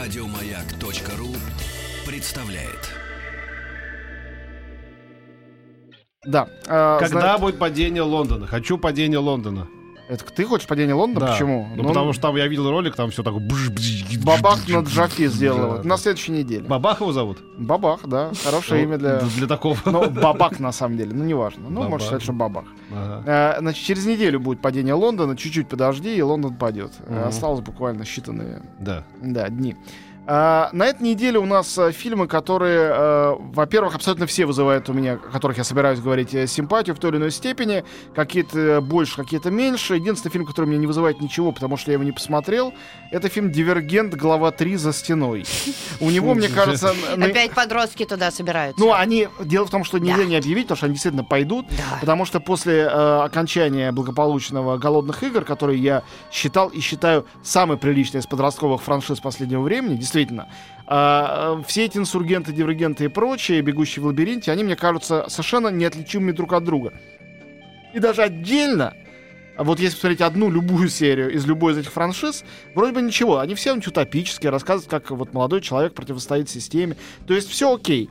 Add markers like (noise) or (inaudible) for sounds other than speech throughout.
Радиомаяк.ру представляет. Да. а, Когда зна- будет падение Лондона? Хочу падение Лондона. Это ты хочешь падение Лондона? Да. Почему? Ну, потому что там я видел ролик, там все бж- Бабах над Джафи сделал. Да, На следующей неделе. Бабах его зовут? Бабах, да. Хорошее Ну, имя для... Для такого. Ну, бабак на самом деле. Ну, неважно. Ну, Бабах. можно сказать, что бабах. Ага. Э, Значит, через неделю будет падение Лондона. Чуть-чуть подожди, и Лондон падет. Э. Осталось буквально считанные Да. да, дни. А, на этой неделе у нас э, фильмы, которые, э, во-первых, абсолютно все вызывают у меня, о которых я собираюсь говорить, э, симпатию в той или иной степени. Какие-то больше, какие-то меньше. Единственный фильм, который меня не вызывает ничего, потому что я его не посмотрел, это фильм «Дивергент. Глава 3. За стеной». У него, мне кажется... Опять подростки туда собираются. Ну, они... Дело в том, что нельзя не объявить, потому что они действительно пойдут. Потому что после окончания благополучного «Голодных игр», которые я считал и считаю самой приличной из подростковых франшиз последнего времени, действительно, э, э, все эти инсургенты, дивергенты и прочие, бегущие в лабиринте, они мне кажутся совершенно неотличимыми друг от друга. И даже отдельно, а вот если посмотреть одну любую серию из любой из этих франшиз, вроде бы ничего. Они все очень утопические, рассказывают, как вот молодой человек противостоит системе. То есть все окей.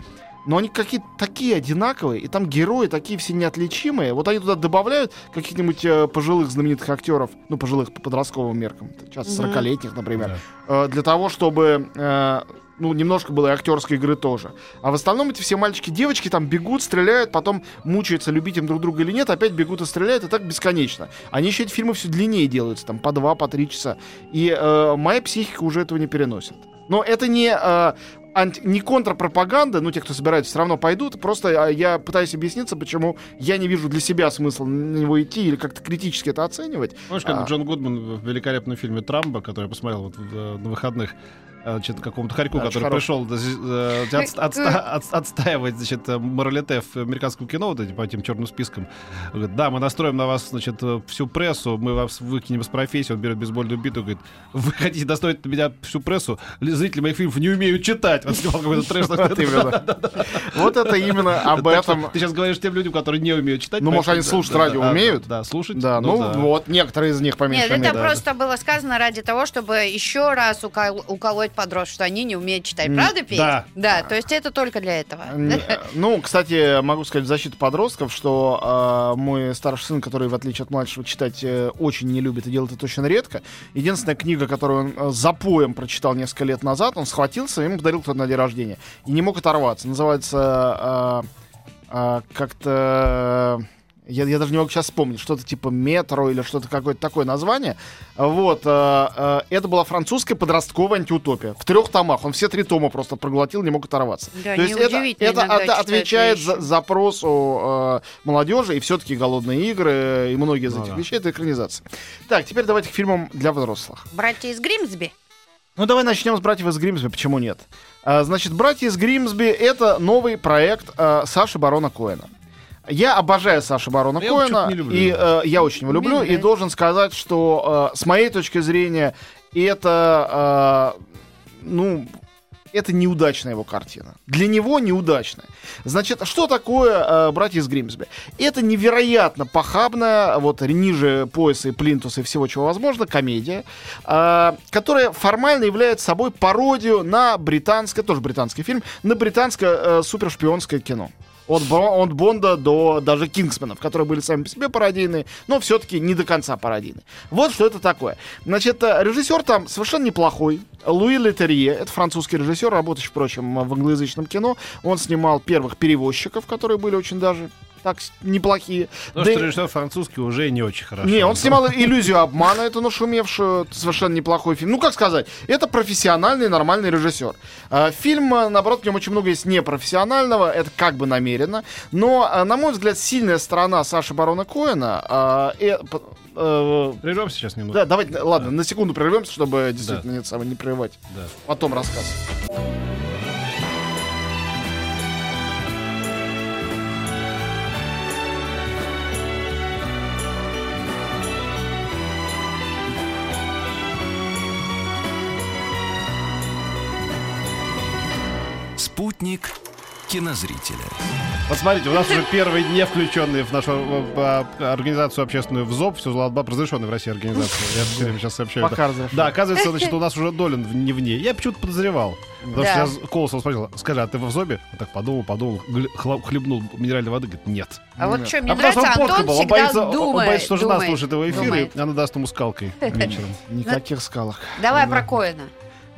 Но они какие-то такие одинаковые, и там герои такие все неотличимые. Вот они туда добавляют каких-нибудь э, пожилых знаменитых актеров, ну, пожилых по подростковым меркам, часто Мгм. 40-летних, например, Да. э, для того, чтобы э, ну, немножко было и актерской игры тоже. А в остальном эти все мальчики, девочки там бегут, стреляют, потом мучаются, любить им друг друга или нет, опять бегут и стреляют, и так бесконечно. Они еще эти фильмы все длиннее делаются, там по два, по три часа. И э, моя психика уже этого не переносит. Но это не, э, анти- не контрпропаганда, ну, те, кто собирается, все равно пойдут. Просто э, я пытаюсь объясниться, почему я не вижу для себя смысла на него идти или как-то критически это оценивать. Помнишь, как А. Джон Гудман в великолепном фильме «Трамбо», который я посмотрел вот э, на выходных, значит, какому-то хорьку, Да, который пришел зи- э, (laughs) от- отста- от- отстаивать, значит, э, моралите в американском кино, вот эти, по этим черным спискам. Говорит, да, мы настроим на вас, значит, э, всю прессу, мы вас выкинем из профессии, он берет бейсбольную биту, говорит, вы хотите достроить на меня всю прессу, Ли- зрители моих фильмов не умеют читать. Вот снимал какой-то трэш. (laughs) Вот это именно (laughs) об этом. Ты сейчас говоришь тем людям, которые не умеют читать. Ну, может, они слушать радио умеют? Да, слушать. Да, ну, да. вот, некоторые из них по Нет, это просто было сказано ради того, чтобы еще раз укол- уколоть подростков, что они не умеют читать. Правда, Петь? да. Да, то есть это только для этого. Не- Ну, кстати, могу сказать в защиту подростков, что а, мой старший сын, который, в отличие от младшего, читать э, очень не любит и делает это очень редко. Единственная книга, которую он э, запоем прочитал несколько лет назад, он схватился, ему подарил кто-то на день рождения. И не мог оторваться. Называется а, а, как-то... Я, я даже не могу сейчас вспомнить, что-то типа метро или что-то какое-то такое название. Вот. э, э, это была французская подростковая антиутопия. В трех томах. Он все три тома просто проглотил, не мог оторваться. Да, То есть это, это от- отвечает вещи. за- запросу э, молодежи, и все-таки голодные игры, и многие из Ну этих да. вещей это экранизация. Так, теперь давайте к фильмам для взрослых. Братья из Гримсби. Ну, давай начнем с «Братьев из Гримсби», почему нет? А, значит, «Братья из Гримсби» — это новый проект э, Саши Барона Коэна. Я обожаю Сашу Барона Я его Коэна, и э, я очень его люблю, Люблю. и должен сказать, что э, с моей точки зрения это, э, ну, это неудачная его картина. Для него неудачная. Значит, что такое э, «Братья из Гримсби»? Это невероятно похабная, вот ниже пояса и плинтуса и всего чего возможно, комедия, э, которая формально является собой пародию на британское, тоже британский фильм, на британское э, супершпионское кино. От, от Бонда до даже Кингсменов, которые были сами по себе пародийные, но все-таки не до конца пародийные. Вот что это такое. Значит, э, режиссер там совершенно неплохой. Луи Летерье, это французский режиссер, работающий, впрочем, в англоязычном кино. Он снимал первых перевозчиков, которые были очень даже так неплохие. Потому Да что режиссер французский уже не очень хорошо. не, он снимал иллюзию обмана, эту нашумевшую, совершенно неплохой фильм. Ну, как сказать, это профессиональный, нормальный режиссер. А, Фильм, а, наоборот, в нем очень много есть непрофессионального, это как бы намеренно. Но, а, на мой взгляд, сильная сторона Саши Барона Коэна. э, э, Прервемся сейчас немного. да, давайте, ладно, на секунду прервемся, чтобы действительно нет, самое, не прерывать. Да. Потом рассказ. Спутник кинозрителя. Посмотрите, у нас уже первые не включенные в нашу э, э, организацию общественную в ЗОП, все Златбаб, разрешенная в России организация. Я все время сейчас сообщаю. Пока разрешено. Да, оказывается, значит, у нас уже Долин в- не в ней. Я почему-то подозревал. Потому Да. что я Колосов спросил, скажи, а ты в ЗОБе? Он так подумал, подумал, хлебнул минеральной воды, говорит, нет. А вот что мне а потому что нравится, он подка Антон был, он боится, он думает. боится, что жена думает, слушает его эфир, думает. и она даст ему скалкой (laughs) вечером. Никаких скалок. Давай про Коэна.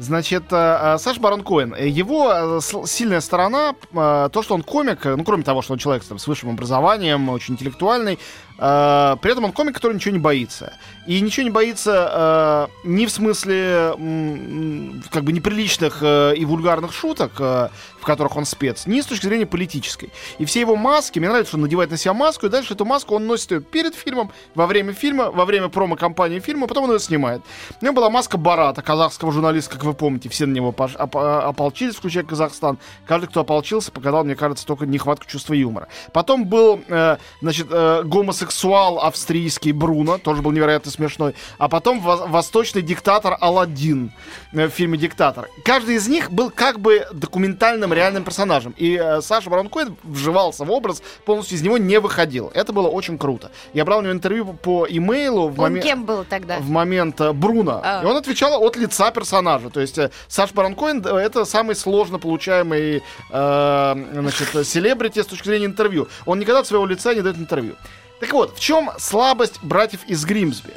Значит, э, э, Саш Барон Коэн, э, его сильная сторона, то, что он комик, ну, кроме того, что он человек там, с высшим образованием, очень интеллектуальный, э, при этом он комик, который ничего не боится. И ничего не боится э, ни в смысле м, как бы неприличных э, и вульгарных шуток, э, в которых он спец, ни с точки зрения политической. И все его маски, мне нравится, что он надевает на себя маску, и дальше эту маску он носит ее перед фильмом, во время фильма, во время промо-компании фильма, потом он ее снимает. У него была маска Барата, казахского журналиста, как вы помните, все на него оп- а, ополчились, включая Казахстан. Каждый, кто ополчился, показал, мне кажется, только нехватку чувства юмора. Потом был, э, значит, э, гомосексуал австрийский Бруно, тоже был невероятно смешной. А потом во- восточный диктатор Аладдин э, в фильме «Диктатор». Каждый из них был как бы документальным реальным персонажем. И э, Саша Барон Коэн вживался в образ, полностью из него не выходил. Это было очень круто. Я брал у него интервью по имейлу в Он момент кем был тогда? в момент э, Бруно. А. И он отвечал от лица персонажа. То есть э, Саш Барон Коэн, э, это самый сложно получаемый э, значит, э, селебрити с точки зрения интервью. Он никогда от своего лица не дает интервью. Так вот, в чем слабость братьев из Гримсби?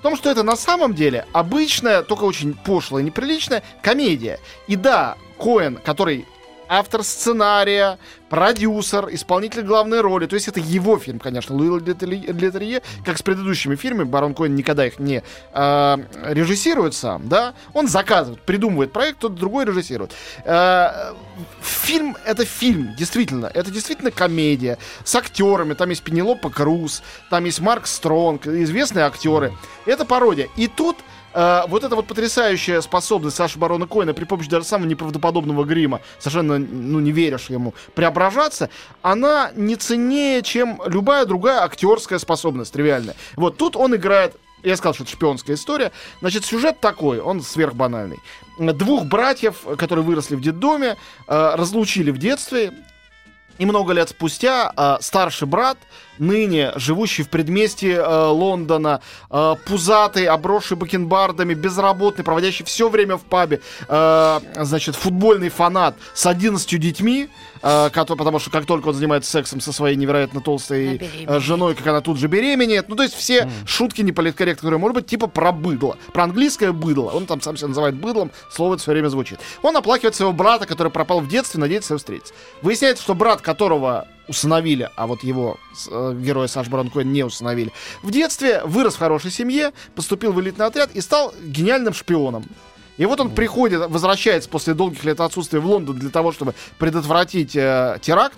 В том, что это на самом деле обычная, только очень пошлая, неприличная комедия. И да, Коэн, который автор сценария, продюсер, исполнитель главной роли. То есть это его фильм, конечно, Луи Летерье, как с предыдущими фильмами, Барон Коэн никогда их не э, режиссирует сам, да, он заказывает, придумывает проект, кто-то другой режиссирует. Э, фильм — это фильм, действительно, это действительно комедия с актерами, там есть Пенелопа Круз, там есть Марк Стронг, известные актеры. Это пародия. И тут э, вот эта вот потрясающая способность Саши Барона Коэна при помощи даже самого неправдоподобного грима, совершенно, ну, не веришь ему, преображаться, она не ценнее, чем любая другая актерская способность, тривиальная. Вот тут он играет я сказал, что это шпионская история. Значит, сюжет такой, он сверхбанальный. Двух братьев, которые выросли в детдоме, э, разлучили в детстве, и много лет спустя э, старший брат, ныне живущий в предместье э, Лондона, э, пузатый, обросший бакенбардами, безработный, проводящий все время в пабе, э, значит, футбольный фанат с 11 детьми, э, который, потому что как только он занимается сексом со своей невероятно толстой э, женой, как она тут же беременеет. Ну, то есть все шутки неполиткорректные, которые, может быть, типа про быдло. Про английское быдло. Он там сам себя называет быдлом, слово это все время звучит. Он оплакивает своего брата, который пропал в детстве, надеется его встретить. Выясняется, что брат, которого усыновили, а вот его э, героя Саш Барон Коэн не усыновили, в детстве вырос в хорошей семье, поступил в элитный отряд и стал гениальным шпионом. И вот он приходит, возвращается после долгих лет отсутствия в Лондон для того, чтобы предотвратить э, теракт.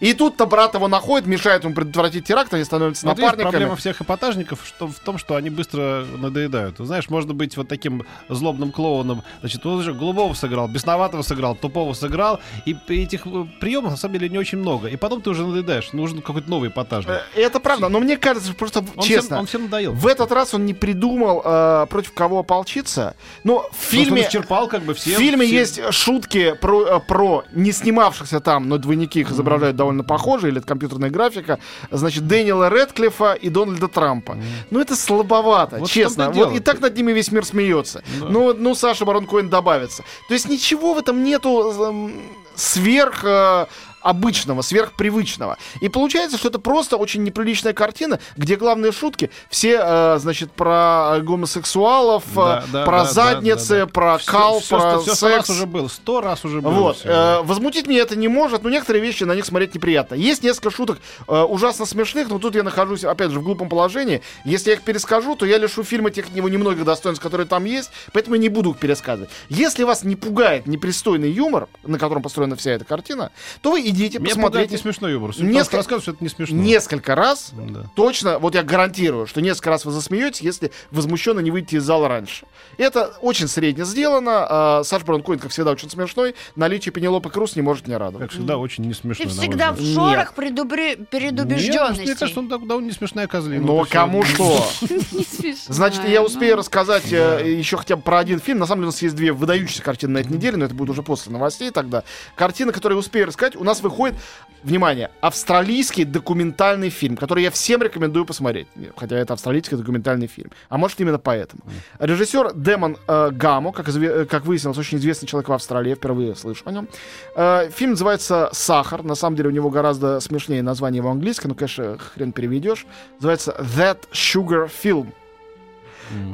И тут-то брат его находит, мешает ему предотвратить теракт, они становятся Вот напарниками. проблема всех эпатажников что, в том, что они быстро надоедают. Знаешь, можно быть вот таким злобным клоуном. Значит, он уже голубого сыграл, бесноватого сыграл, тупого сыграл. И этих э, приемов, на самом деле, не очень много. И потом ты уже надоедаешь. Нужен какой-то новый эпатажник. Э, Это правда, но мне кажется, что просто Он честно. Всем, он всем надоел. В этот раз он не придумал, э, против кого ополчиться. Но в Потому что фильме... исчерпал как бы все. В фильме все- есть шутки про, э, про не снимавшихся там, но двойники их изображают довольно похоже, или это компьютерная графика, значит, Дэниела Редклифа и Дональда Трампа. Ну, это слабовато, Вот честно. Вот и так над ними весь мир смеется. Да. Ну, ну, Саша Барон Коэн добавится. То есть ничего в этом нету эм, сверх... э, обычного, сверхпривычного. И получается, что это просто очень неприличная картина, где главные шутки все, э, значит, про гомосексуалов, э, Да, да, про да, да, задницы, да, да. про Всё- кал, всё, про что- всё сто раз секс. уже было. Сто раз уже было. Вот. э, возмутить меня это не может, но некоторые вещи на них смотреть неприятно. Есть несколько шуток э, ужасно смешных, но тут я нахожусь, опять же, в глупом положении. Если я их перескажу, то я лишу фильма тех его немногих достоинств, которые там есть, поэтому я не буду их пересказывать. Если вас не пугает непристойный юмор, на котором построена вся эта картина, то вы идите, Мне посмотрите. не смешной юмор. Несколько- что это не смешно. Несколько раз Да. Точно, вот я гарантирую, что несколько раз вы засмеетесь, если возмущенно не выйдете из зала раньше. Это очень средне сделано. а, Саш Барон Коэн, как всегда, очень смешной. Наличие Пенелопы Круз не может не радовать. Как всегда, очень не смешно. Мой всегда в шорах предубре- Нет, предубежденности. мне кажется, он так- довольно не смешная козлина. Но и кому что? (laughs) Смешно. Значит, я успею рассказать э, еще хотя бы про один фильм. На самом деле у нас есть две выдающиеся картины на этой неделе, но это будет уже после новостей тогда. Картина, которую я успею рассказать, у нас выходит, внимание, австралийский документальный фильм, который я всем рекомендую посмотреть. Хотя это австралийский документальный фильм. А может именно поэтому. Режиссер Демон э, Гамо, как, э, как выяснилось, очень известный человек в Австралии, я впервые слышу о нем. Э, фильм называется «Сахар». На самом деле у него гораздо смешнее название в английском, ну, конечно, хрен переведешь. Называется «That Sugar Film».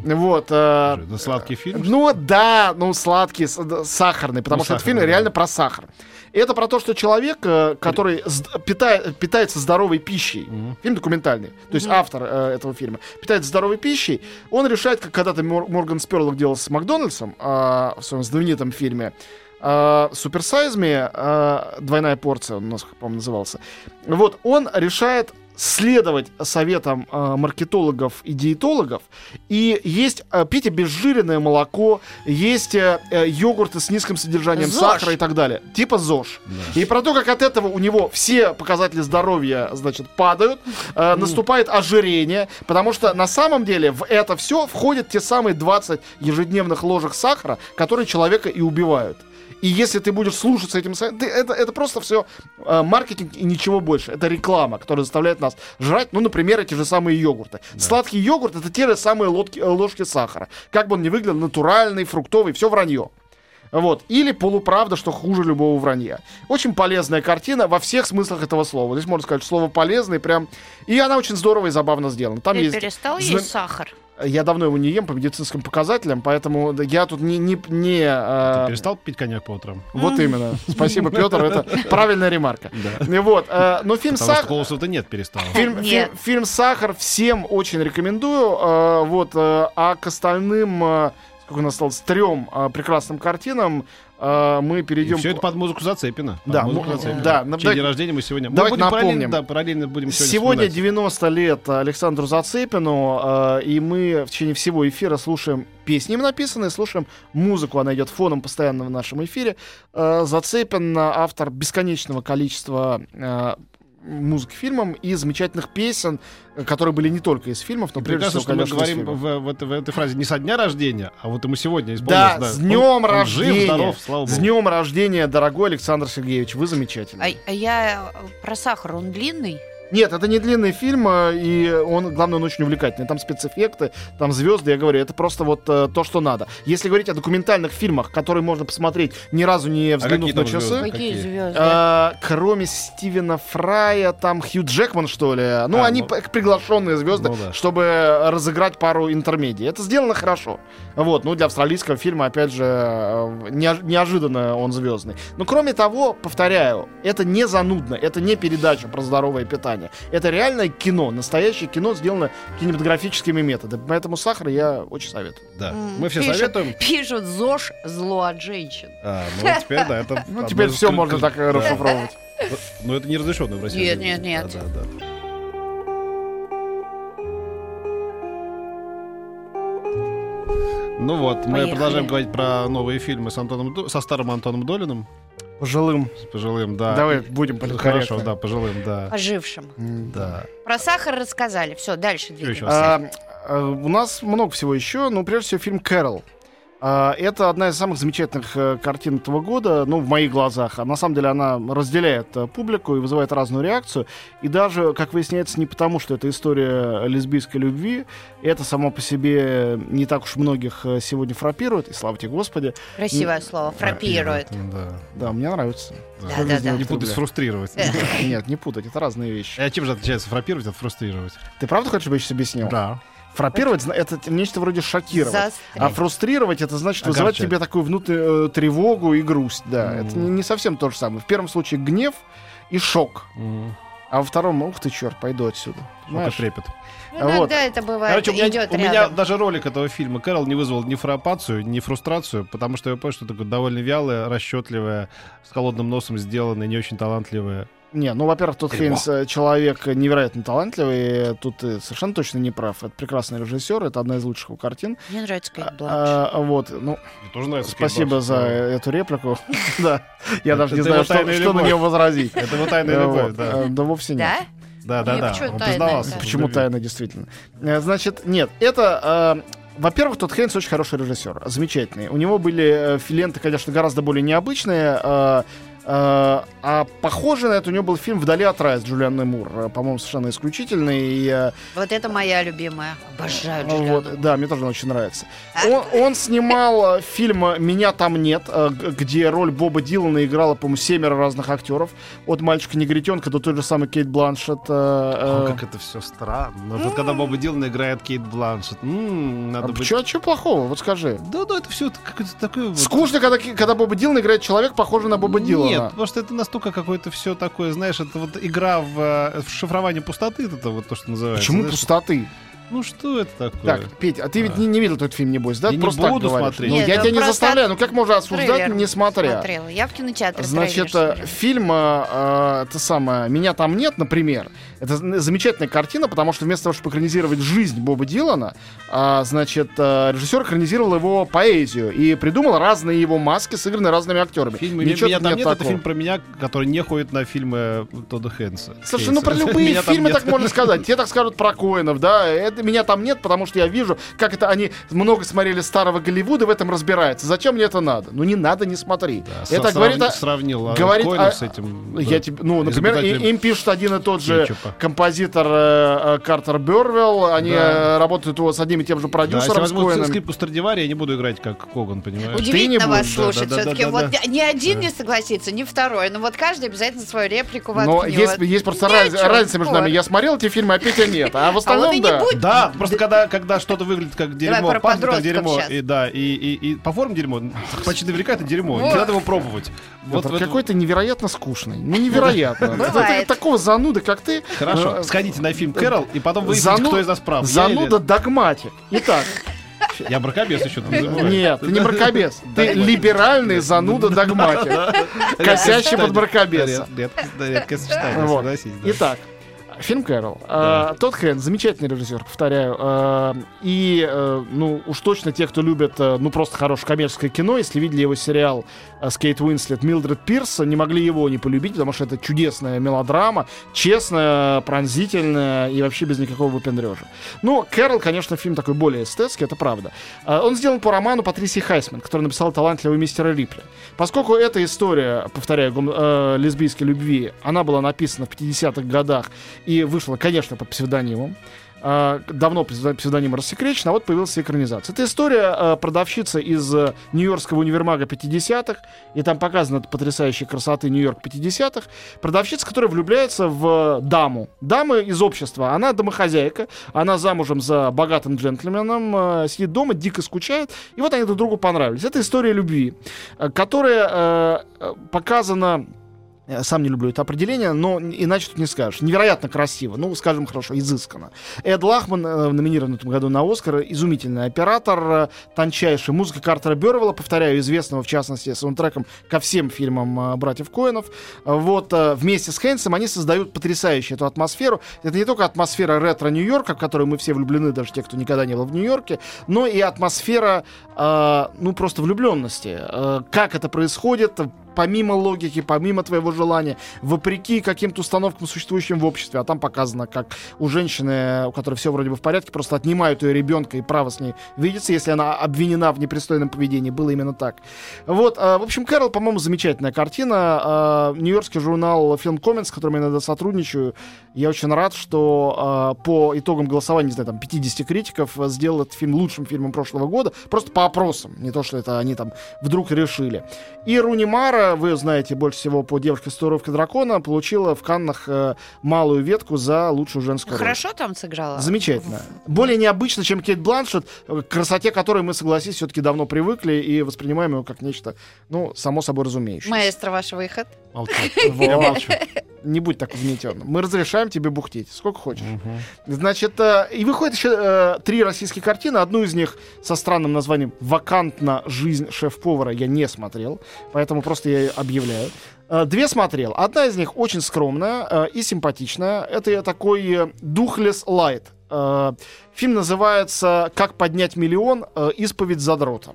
Вот. э, Это сладкий фильм? ну да, ну сладкий, сахарный, потому Ну, что этот сахарный, фильм да. реально про сахар. Это про то, что человек, э, который сд- пита- питается здоровой пищей, Мгм. фильм документальный, то есть автор э, этого фильма, питается здоровой пищей, он решает, как когда-то Мор- Морган Сперлок делал с Макдональдсом э, в своем знаменитом фильме, Супер Сайзме, двойная порция, он у нас, по-моему, назывался. Вот, он решает следовать советам э, маркетологов и диетологов. И есть, э, пить обезжиренное молоко, есть э, э, йогурты с низким содержанием ЗОЖ. сахара и так далее. Типа ЗОЖ. И про то, как от этого у него все показатели здоровья, значит, падают, э, наступает ожирение, потому что на самом деле в это все входят те самые 20 ежедневных ложек сахара, которые человека и убивают. И если ты будешь слушаться этим советом, ты- это, это просто все маркетинг и ничего больше. Это реклама, которая заставляет нас жрать, ну, например, эти же самые йогурты. Сладкий йогурт это те же самые лодки- э, ложки сахара. Как бы он ни выглядел, натуральный, фруктовый, все вранье. Вот. Или полуправда, что хуже любого вранья. Очень полезная картина во всех смыслах этого слова. Здесь можно сказать, что слово полезный прям. И она очень здорово и забавно сделана. Там Ты есть перестал зна- есть сахар? Я давно его не ем по медицинским показателям, поэтому я тут не... не, не, э, Ты перестал пить коньяк по утрам? Вот именно. (laughs) Спасибо, Петр, это правильная ремарка. И Вот. э, Но фильм Потому что «Сахар...» голоса-то нет, перестал. Фильм, Нет. фильм- фильм «Сахар» всем очень рекомендую. э, Вот, э, а к остальным, э, сколько у нас осталось, трем э, прекрасным картинам э, мы перейдем... все это под музыку Зацепина. Под Да, музыку Зацепина. да, В чей день рождения мы сегодня... мы давайте будем параллельно, напомним. да, параллельно будем сегодня Сегодня вспоминать. 90 лет Александру Зацепину, э, и мы в течение всего эфира слушаем песни им написанные, слушаем музыку, она идет фоном постоянно в нашем эфире. Э, Зацепин э, автор бесконечного количества э, музыки к фильмам и замечательных песен, э, которые были не только из фильмов, но прежде Прекрасно, всего, что мы конечно, из говорим в, в этой- в этой фразе не со дня рождения, а вот ему сегодня Да, исполнилось. с днем Он- он рождения! Жив, здоров, слава С богу. днем рождения, дорогой Александр Сергеевич, вы замечательный. А, а я э, про сахар, он длинный? Нет, это не длинный фильм, э, и он, главное, он очень увлекательный. Там спецэффекты, там звезды, я говорю, это просто вот э, то, что надо. Если говорить о документальных фильмах, которые можно посмотреть, ни разу не взглянув какие на часы, звезды? Какие какие? звезды? э, кроме Стивена Фрая, там Хью Джекман, что ли, ну, А, они ну- приглашенные звезды, Ну да. чтобы разыграть пару интермедий. Это сделано хорошо. Вот, ну, для австралийского фильма, опять же, э, неож- неожиданно он звездный. Но, кроме того, повторяю, это не занудно, это не передача про здоровое питание. Это реальное кино, настоящее кино, сделано кинематографическими методами. Поэтому сахар я очень советую. Да. Мы все пишут- советуем. Пишут ЗОЖ зло от женщин. А, ну теперь да, это... (laughs) Ну, теперь все можно так э, расшифровывать. Но это не разрешено в России. Нет, нет, нет. Да, да, да. Ну вот, мы Поехали. продолжаем говорить про новые фильмы с Антоном, со старым Антоном Долиным, Пожилым. с пожилым, да. Давай будем Хорошо, да, пожилым, да. Ожившим. М. Да. Про сахар рассказали. Все, дальше двигаемся. А, а, у нас много всего еще, но прежде всего фильм Кэрол. А, это одна из самых замечательных э, картин этого года, ну, в моих глазах. А на самом деле она разделяет э, публику и вызывает разную реакцию. И даже, как выясняется, не потому, что это история лесбийской любви. Это само по себе не так уж многих э, сегодня фрапирует, и слава тебе, Господи. Красивое слово. Фрапирует. Да. Да, мне нравится. Да, да, да. Не путать с фрустрировать. (laughs) Нет, не путать, это разные вещи. А чем же отличается фрапировать от фрустрировать? Ты правда хочешь, чтобы я сейчас объяснил? Да. Фрапировать это нечто вроде шокировать. А Застрять. фрустрировать это значит вызывать в Огорчать. тебе такую внутреннюю э, тревогу и грусть. Да, Мгм. это не, не совсем то же самое. В первом случае гнев и шок. М. А во втором, ух ты, черт, пойду отсюда. Сколько Понимаешь? трепет. Ну, Вот. Иногда это бывает, Короче, у меня, идет у меня рядом. даже ролик этого фильма Кэрол не вызвал ни фрапацию, ни фрустрацию, потому что я понял, что такое довольно вялое, расчетливое, с холодным носом сделанное, не очень талантливое. Не, ну, во-первых, тут Дерьмо. Хейнс э, человек невероятно талантливый, и тут ты совершенно точно не прав. Это прекрасный режиссер, это одна из лучших его картин. Мне нравится Кейт Бланш. А, вот, ну, Мне тоже нравится спасибо за да. эту реплику. (laughs) Да, я даже не знаю, что на нее возразить. (laughs) Это его тайная Э, любовь, да. Э, Да вовсе нет. Да? Да, да, почему в Почему тайна, действительно? Э, Значит, нет, это... э, во-первых, тот Хейнс очень хороший режиссер, замечательный. У него были э, филенты, конечно, гораздо более необычные, э, э, а похожий на это у него был фильм «Вдали от рая» с Джулианной Мур, э, по-моему, совершенно исключительный. И, э, Вот это моя любимая. Обожаю вот, Джулиану. да, мне тоже он очень нравится. Он, он снимал э, фильм «Меня там нет», э, где роль Боба Дилана играла, по-моему, семеро разных актеров. От мальчика-негритенка до той же самой Кейт Бланшет. э, О, э, как это все странно. Вот когда Боба Дилан играет Кейт Бланшет. м, Надо а быть... чё, чё плохого? Вот скажи. Да, да, это все какое-то такое... вот- Скучно, когда, когда Боба Дилан играет человек, похожий на Боба Дилана. Нет, потому что это настолько какое-то все такое, знаешь, это вот игра в, э, в шифрование пустоты, это вот то, что называется. Почему знаешь. пустоты? Ну что это такое? Так, Петь, а ты ведь не, не видел этот фильм, небось, да? Я не Просто так буду смотреть. Ну, Нет, я тебя не заставляю. Ну как можно осуждать, Трейлер не смотря? Смотрела. Я в кинотеатре Значит, трейлер э, смотрела. фильм э, э, это самое «Меня там нет», например, это замечательная картина, потому что вместо того, чтобы экранизировать жизнь Боба Дилана, а, значит, э, режиссер экранизировал его поэзию и придумал разные его маски, сыгранные разными актерами. Фильм Ничего «Меня там нет» — это такого. фильм про меня, который не ходит на фильмы Тодда Хэнса. Слушай, ну про Хейнса. любые «Меня там фильмы нет». так можно сказать. Те так скажут про Коинов, да. Это меня там нет, потому что я вижу, как это они много смотрели старого Голливуда, в этом разбираются. Зачем мне это надо? Ну не надо, не смотри. Да, это сра- говорит о- сравнил а, говорит о- с этим. Я да, тебе, ну, например, им пишет один и тот же. Композитор э, э, Картер Бервелл. Они Да. э, работают вот с одним и тем же Да, если продюсером, с возьму Коэном. скрипку Страдивари, я не буду играть как Коган, понимаешь? Удивительно не вас будешь, да, слушать. да, да, Все-таки да, вот да. ни- один Да. не согласится, ни второй. Но вот каждый обязательно свою реплику Но воткнет. есть, есть просто раз- разница между нами. Я смотрел эти фильмы, а Петя нет. А в А остальном, вот и не да. будь. Да, просто когда, когда что-то выглядит как дерьмо, пахнет как дерьмо, и да, и, и, и по форме дерьмо, почти наверняка это дерьмо, Вот. не надо его пробовать. Вот, Петр, вот- какой-то невероятно скучный. Ну, невероятно. (laughs) Такого зануда, как ты. Хорошо, э, сходите на фильм Кэрол, и потом выясните, кто из нас прав. Зануда догматик. Итак, Я мракобес еще там забываю. нет, ты не мракобес. Ты либеральный зануда догматик. Косящий под мракобеса. Редкое сочетание. Итак, фильм Кэрол. А, Тодд Хэн, замечательный режиссер, повторяю. А, И, э, ну, уж точно те, кто любят, э, ну, просто хорошее коммерческое кино, если видели его сериал э, с Кейт Уинслет «Милдред Пирс», не могли его не полюбить, потому что это чудесная мелодрама, честная, пронзительная и вообще без никакого выпендрежа. Ну, Кэрол, конечно, фильм такой более эстетский, это правда. А, Он сделан по роману Патрисии Хайсман, который написал талантливый мистера Рипли. Поскольку эта история, повторяю, гом- э, лесбийской любви, она была написана в 50-х годах и вышла, конечно, под псевдонимом, а, давно псевдо- псевдоним рассекречен, а вот появилась экранизация. Это история э, продавщицы из э, Нью-Йоркского универмага 50-х, и там показана эта потрясающей красоты Нью-Йорк 50-х. Продавщица, которая влюбляется в даму. Дама из общества. Она домохозяйка, она замужем за богатым джентльменом, э, сидит дома, дико скучает, и вот они друг другу понравились. Это история любви, э, которая э, э, показана сам не люблю это определение, но иначе тут не скажешь. Невероятно красиво, ну, скажем хорошо, изысканно. Эд Лахман, э, номинирован в этом году на Оскар, изумительный оператор, э, тончайший. Музыка Картера Бервелла, повторяю, известного, в частности, саундтреком ко всем фильмам э, братьев Коэнов. Э, Вот э, вместе с Хэнсом они создают потрясающую эту атмосферу. Это не только атмосфера ретро Нью-Йорка, в которую мы все влюблены, даже те, кто никогда не был в Нью-Йорке, но и атмосфера, э, ну, просто влюбленности. Э, как это происходит, помимо логики, помимо твоего желания, вопреки каким-то установкам, существующим в обществе. А там показано, как у женщины, у которой все вроде бы в порядке, просто отнимают ее ребенка и право с ней видеться, если она обвинена в непристойном поведении. Было именно так. Вот, э, в общем, Кэрол, по-моему, замечательная картина. Э, Нью-Йоркский журнал Film Comments, с которым я иногда сотрудничаю, я очень рад, что э, по итогам голосования, не знаю, там, 50 критиков сделал этот фильм лучшим фильмом прошлого года, просто по опросам, не то, что это они там вдруг решили. И Руни Вы знаете больше всего по «Девушке с татуировкой дракона», получила в Каннах э, малую ветку за лучшую женскую роль. Хорошо там сыграла? Замечательно. Более необычно, чем Кейт Бланшет, э, к красоте которой мы, согласись, все-таки давно привыкли и воспринимаем ее как нечто, ну, само собой разумеющееся. Маэстро, ваш выход. Молчу. Вот. Я молчу. (laughs) Не будь так угнетенным. Мы разрешаем тебе бухтеть. Сколько хочешь. Значит, э, и выходит еще э, три российские картины. Одну из них со странным названием «Вакантна жизнь шеф-повара» я не смотрел. Поэтому просто я объявляю. Э, Две смотрел. Одна из них очень скромная э, и симпатичная. Это такой э, Духлес Лайт. Э, Фильм называется «Как поднять миллион. э, Исповедь задрота».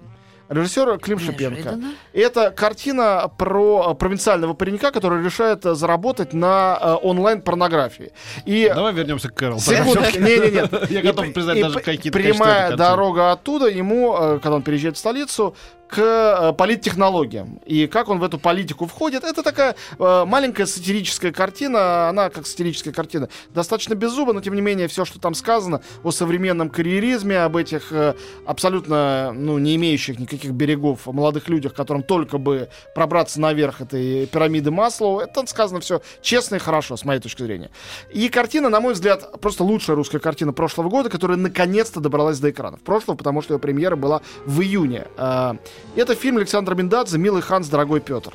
Режиссер Клим Шипенко. Это картина про э, провинциального паренька, который решает э, заработать на э, онлайн-порнографии. И Давай вернемся к Кэрол. Секундочку, не-не-не. (laughs) Я готов признать даже какие-то Прямая дорога оттуда ему, когда он переезжает в столицу, к э, политтехнологиям. И как он в эту политику входит, это такая э, маленькая сатирическая картина. Она, как сатирическая картина, достаточно беззуба, но тем не менее все, что там сказано о современном карьеризме, об этих э, абсолютно ну, не имеющих никаких берегов молодых людях, которым только бы пробраться наверх этой пирамиды Маслоу, это сказано все честно и хорошо, с моей точки зрения. И картина, на мой взгляд, просто лучшая русская картина прошлого года, которая наконец-то добралась до экранов. Прошлого, потому что ее премьера была в июне. Это фильм Александра Миндадзе «Милый Ханс, дорогой Петр».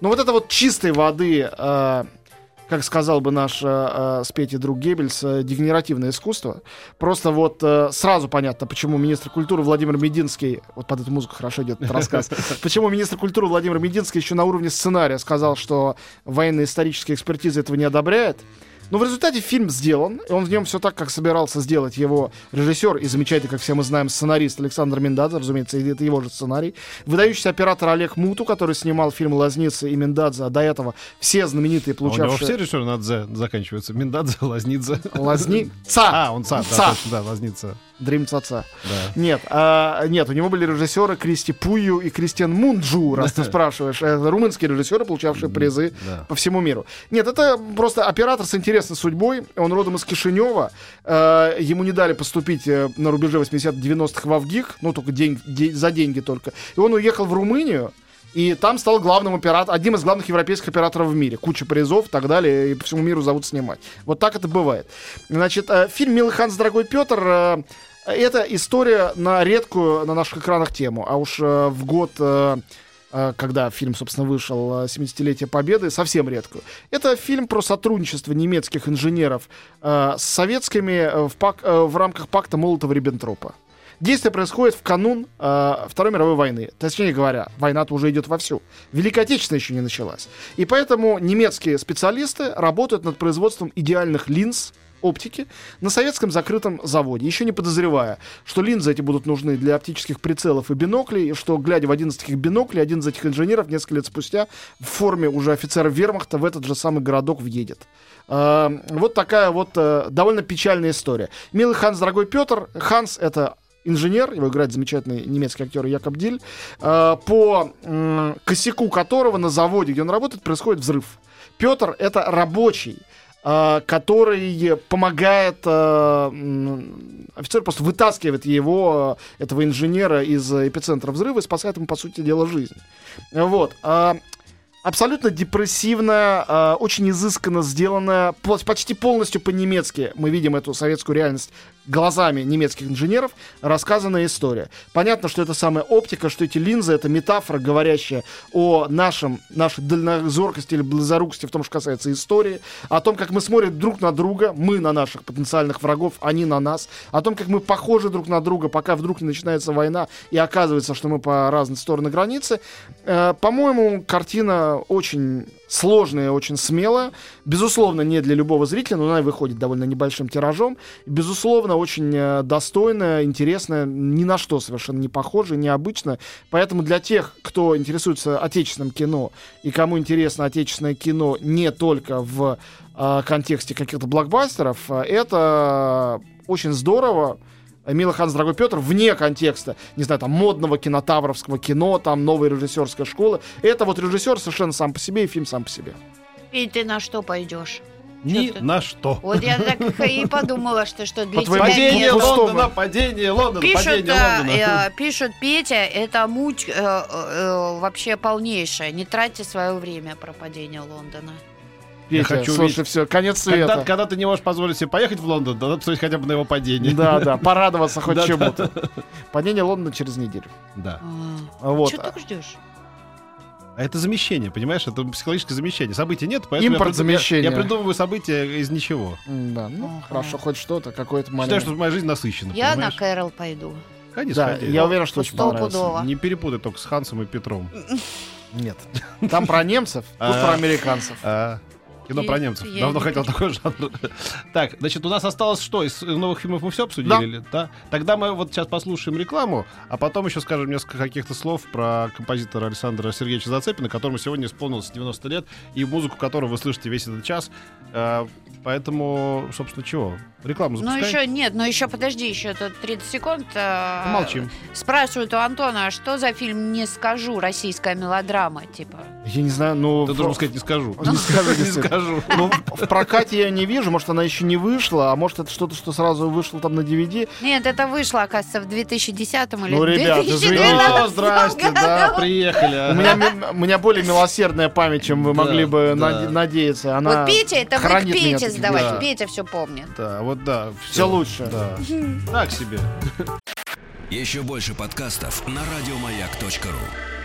Ну вот это вот чистой воды, а, как сказал бы наш а, а, с Петей друг Геббельс, а, дегенеративное искусство. Просто вот а, сразу понятно, почему министр культуры Владимир Мединский, вот под эту музыку хорошо идет этот рассказ, (laughs) почему министр культуры Владимир Мединский еще на уровне сценария сказал, что военно-историческая экспертиза этого не одобряет. Но в результате фильм сделан, и он в нем все так, как собирался сделать его режиссер и замечательный, как все мы знаем, сценарист Александр Миндадзе, разумеется, это его же сценарий. Выдающийся оператор Олег Муту, который снимал фильм «Лазница» и «Миндадзе», а до этого все знаменитые, А У него получавшие... все режиссеры на «дзе» заканчиваются. Миндадзе, Лазница. Лазница. А, он ца, Ца. да, точно, да, Лазница. Дрим Цаца. Да. Нет, а, нет, у него были режиссеры Кристи Пую и Кристиан Мунджу, раз ты спрашиваешь. Это румынские режиссеры, получавшие призы Да. по всему миру. Нет, это просто оператор с интересной судьбой. Он родом из Кишинева. Э, ему не дали поступить э, на рубеже 80-90-х в Авгик, ну, только день- за деньги только. И он уехал в Румынию. И там стал главным оператором, одним из главных европейских операторов в мире. Куча призов и так далее, и по всему миру зовут снимать. Вот так это бывает. Значит, э, фильм «Милый Ханс, дорогой Петр» это история на редкую на наших экранах тему. А уж э, в год, э, э, когда фильм, собственно, вышел, э, 70-летие Победы, совсем редкую. Это фильм про сотрудничество немецких инженеров э, с советскими э, в, пак- э, в рамках пакта Молотова-Риббентропа. Действие происходит в канун э, Второй мировой войны. Точнее говоря, война-то уже идет вовсю. Великая Отечественная еще не началась. И поэтому немецкие специалисты работают над производством идеальных линз оптики на советском закрытом заводе, еще не подозревая, что линзы эти будут нужны для оптических прицелов и биноклей, и что, глядя в один из таких биноклей, один из этих инженеров несколько лет спустя в форме уже офицера вермахта в этот же самый городок въедет. Э, Вот такая вот э, довольно печальная история. Милый Ханс, дорогой Петр. Ханс — это инженер, его играет замечательный немецкий актер Якоб Диль, э, по м, косяку которого на заводе, где он работает, происходит взрыв. Петр — это рабочий, э, который помогает, э, офицер просто вытаскивает его, э, этого инженера, из э, эпицентра взрыва и спасает ему, по сути дела, жизнь. Вот. Абсолютно депрессивная, э, очень изысканно сделанная, по- почти полностью по-немецки мы видим эту советскую реальность глазами немецких инженеров, рассказанная история. Понятно, что это самая оптика, что эти линзы — это метафора, говорящая о нашем, нашей дальнозоркости или близорукости в том, что касается истории, о том, как мы смотрим друг на друга, мы на наших потенциальных врагов, они на нас, о том, как мы похожи друг на друга, пока вдруг не начинается война, и оказывается, что мы по разные стороны границы. Э, По-моему, картина очень сложная, очень смелая. Безусловно, не для любого зрителя, но она выходит довольно небольшим тиражом. Безусловно, очень э, достойная, интересная, ни на что совершенно не похожая, необычная. Поэтому для тех, кто интересуется отечественным кино и кому интересно отечественное кино не только в э, контексте каких-то блокбастеров, э, это очень здорово. Мила Ханс, дорогой Петр, вне контекста, не знаю, там, модного кинотавровского кино, там, новой режиссерской школы. Это вот режиссер совершенно сам по себе и фильм сам по себе. И ты на что пойдешь? Ни ты? на что. Вот я так (laughs) и подумала, что что для По тебя Падение нет. Лондона, падение Лондона, Пишут, падение Лондона. э, пишут, Петя, это муть э, э, вообще полнейшая. Не тратьте свое время про падение Лондона. Я Петя, хочу слушай, увидеть- все, конец Когда, света. когда ты не можешь позволить себе поехать в Лондон, надо посмотреть хотя бы на его падение. Да, да, порадоваться хоть чему-то. Падение Лондона через неделю. Да. А, Вот. Что ты ждешь? А это замещение, понимаешь? Это психологическое замещение. Событий нет, поэтому Импорт я, замещения. Я, я придумываю события из ничего. Да, ну Ага. хорошо, хоть что-то, какой-то Считаю, маленький. что моя жизнь насыщена. Я понимаешь? на Кэрол пойду. Ходи, Да, сходи. я уверен, что очень понравится. Не перепутай только с Хансом и Петром. Нет. Там про немцев, тут А. про американцев. Кино про немцев. я Давно хотел такой жанр. Так, значит, у нас осталось что? Из новых фильмов мы все обсудили? Да. или- да? Тогда мы вот сейчас послушаем рекламу, а потом еще скажем несколько каких-то слов про композитора Александра Сергеевича Зацепина, которому сегодня исполнилось 90 лет, и музыку которого вы слышите весь этот час. А, Поэтому, собственно, чего? Рекламу Ну запускаем? еще нет, но еще подожди, еще тут 30 секунд. э, Молчим. Спрашивают у Антона, а что за фильм «Не скажу», российская мелодрама, типа. Я не знаю, ну... Ты должен сказать, не скажу. (laughs) Не скажу, Не скажу. Скажу. Ну, в прокате я не вижу, может, она еще не вышла, а может, это что-то, что сразу вышло там на DVD. Нет, это вышло, оказывается, в 2010 или Ну, ребят, 2012 извините. О, здрасте, да, приехали. У меня, у меня более милосердная память, чем вы Да, могли бы да. наде- надеяться. Она Вот Петя, это вы к хранит меня Пете. Да. Петя все помнит. Да, вот да. Всё лучше. Да. Так себе. Еще больше подкастов на радиомаяк.ру.